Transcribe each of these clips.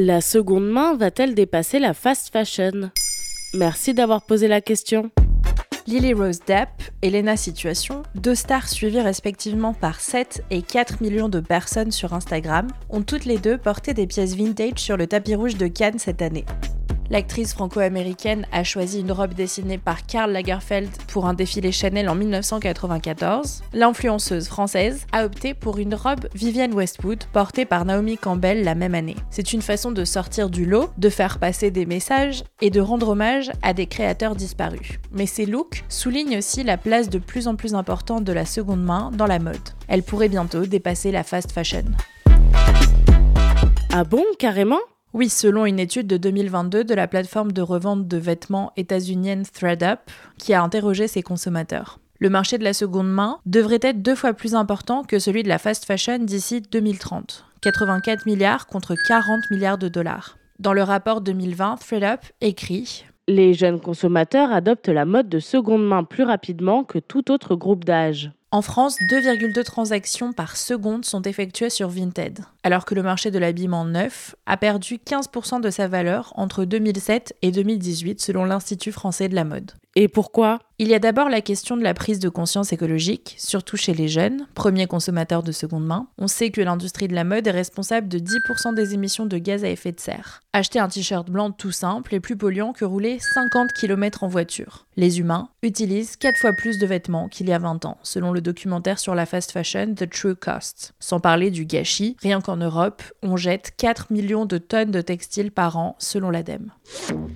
La seconde main va-t-elle dépasser la fast fashion? Merci d'avoir posé la question. Lily Rose Depp et Lena Situation, deux stars suivies respectivement par 7 et 4 millions de personnes sur Instagram, ont toutes les deux porté des pièces vintage sur le tapis rouge de Cannes cette année. L'actrice franco-américaine a choisi une robe dessinée par Karl Lagerfeld pour un défilé Chanel en 1994. L'influenceuse française a opté pour une robe Vivienne Westwood portée par Naomi Campbell la même année. C'est une façon de sortir du lot, de faire passer des messages et de rendre hommage à des créateurs disparus. Mais ces looks soulignent aussi la place de plus en plus importante de la seconde main dans la mode. Elle pourrait bientôt dépasser la fast fashion. Ah bon, carrément? Oui, selon une étude de 2022 de la plateforme de revente de vêtements états-unienne ThreadUp, qui a interrogé ses consommateurs. Le marché de la seconde main devrait être deux fois plus important que celui de la fast fashion d'ici 2030. 84 milliards contre 40 milliards de dollars. Dans le rapport 2020, ThreadUp écrit Les jeunes consommateurs adoptent la mode de seconde main plus rapidement que tout autre groupe d'âge. En France, 2,2 transactions par seconde sont effectuées sur Vinted, alors que le marché de l'habillement neuf a perdu 15% de sa valeur entre 2007 et 2018 selon l'Institut français de la mode. Et pourquoi? Il y a d'abord la question de la prise de conscience écologique, surtout chez les jeunes, premiers consommateurs de seconde main. On sait que l'industrie de la mode est responsable de 10% des émissions de gaz à effet de serre. Acheter un t-shirt blanc tout simple est plus polluant que rouler 50 km en voiture. Les humains utilisent 4 fois plus de vêtements qu'il y a 20 ans, selon le documentaire sur la fast fashion The True Cost. Sans parler du gâchis, rien qu'en Europe, on jette 4 millions de tonnes de textiles par an, selon l'ADEME.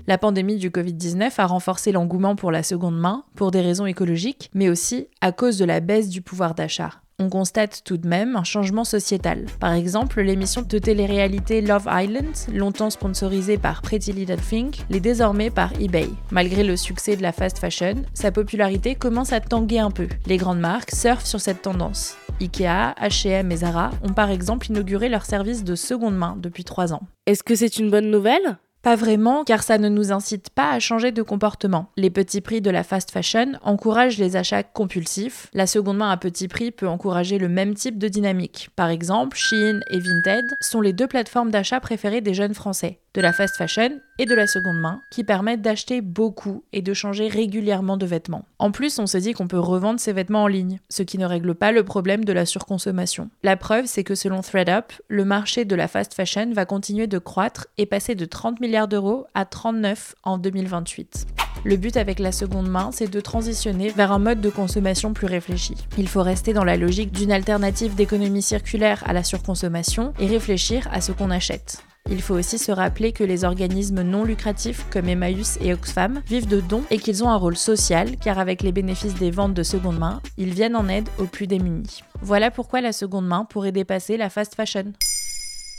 La pandémie du Covid-19 a renforcé l'engouement pour la seconde main, pour des raisons écologiques, mais aussi à cause de la baisse du pouvoir d'achat on constate tout de même un changement sociétal. Par exemple, l'émission de télé-réalité Love Island, longtemps sponsorisée par Pretty Little Thing, l'est désormais par eBay. Malgré le succès de la fast fashion, sa popularité commence à tanguer un peu. Les grandes marques surfent sur cette tendance. Ikea, H&M et Zara ont par exemple inauguré leur service de seconde main depuis trois ans. Est-ce que c'est une bonne nouvelle? Pas vraiment, car ça ne nous incite pas à changer de comportement. Les petits prix de la fast fashion encouragent les achats compulsifs. La seconde main à petit prix peut encourager le même type de dynamique. Par exemple, Shein et Vinted sont les deux plateformes d'achat préférées des jeunes Français de la fast fashion et de la seconde main, qui permettent d'acheter beaucoup et de changer régulièrement de vêtements. En plus, on se dit qu'on peut revendre ses vêtements en ligne, ce qui ne règle pas le problème de la surconsommation. La preuve, c'est que selon ThreadUp, le marché de la fast fashion va continuer de croître et passer de 30 milliards d'euros à 39 en 2028. Le but avec la seconde main, c'est de transitionner vers un mode de consommation plus réfléchi. Il faut rester dans la logique d'une alternative d'économie circulaire à la surconsommation et réfléchir à ce qu'on achète. Il faut aussi se rappeler que les organismes non lucratifs comme Emmaüs et Oxfam vivent de dons et qu'ils ont un rôle social car avec les bénéfices des ventes de seconde main, ils viennent en aide aux plus démunis. Voilà pourquoi la seconde main pourrait dépasser la fast fashion.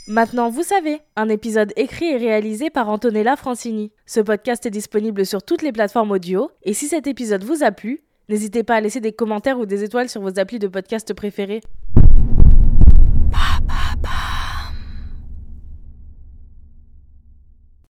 Maintenant, vous savez, un épisode écrit et réalisé par Antonella Francini. Ce podcast est disponible sur toutes les plateformes audio, et si cet épisode vous a plu, n'hésitez pas à laisser des commentaires ou des étoiles sur vos applis de podcast préférés.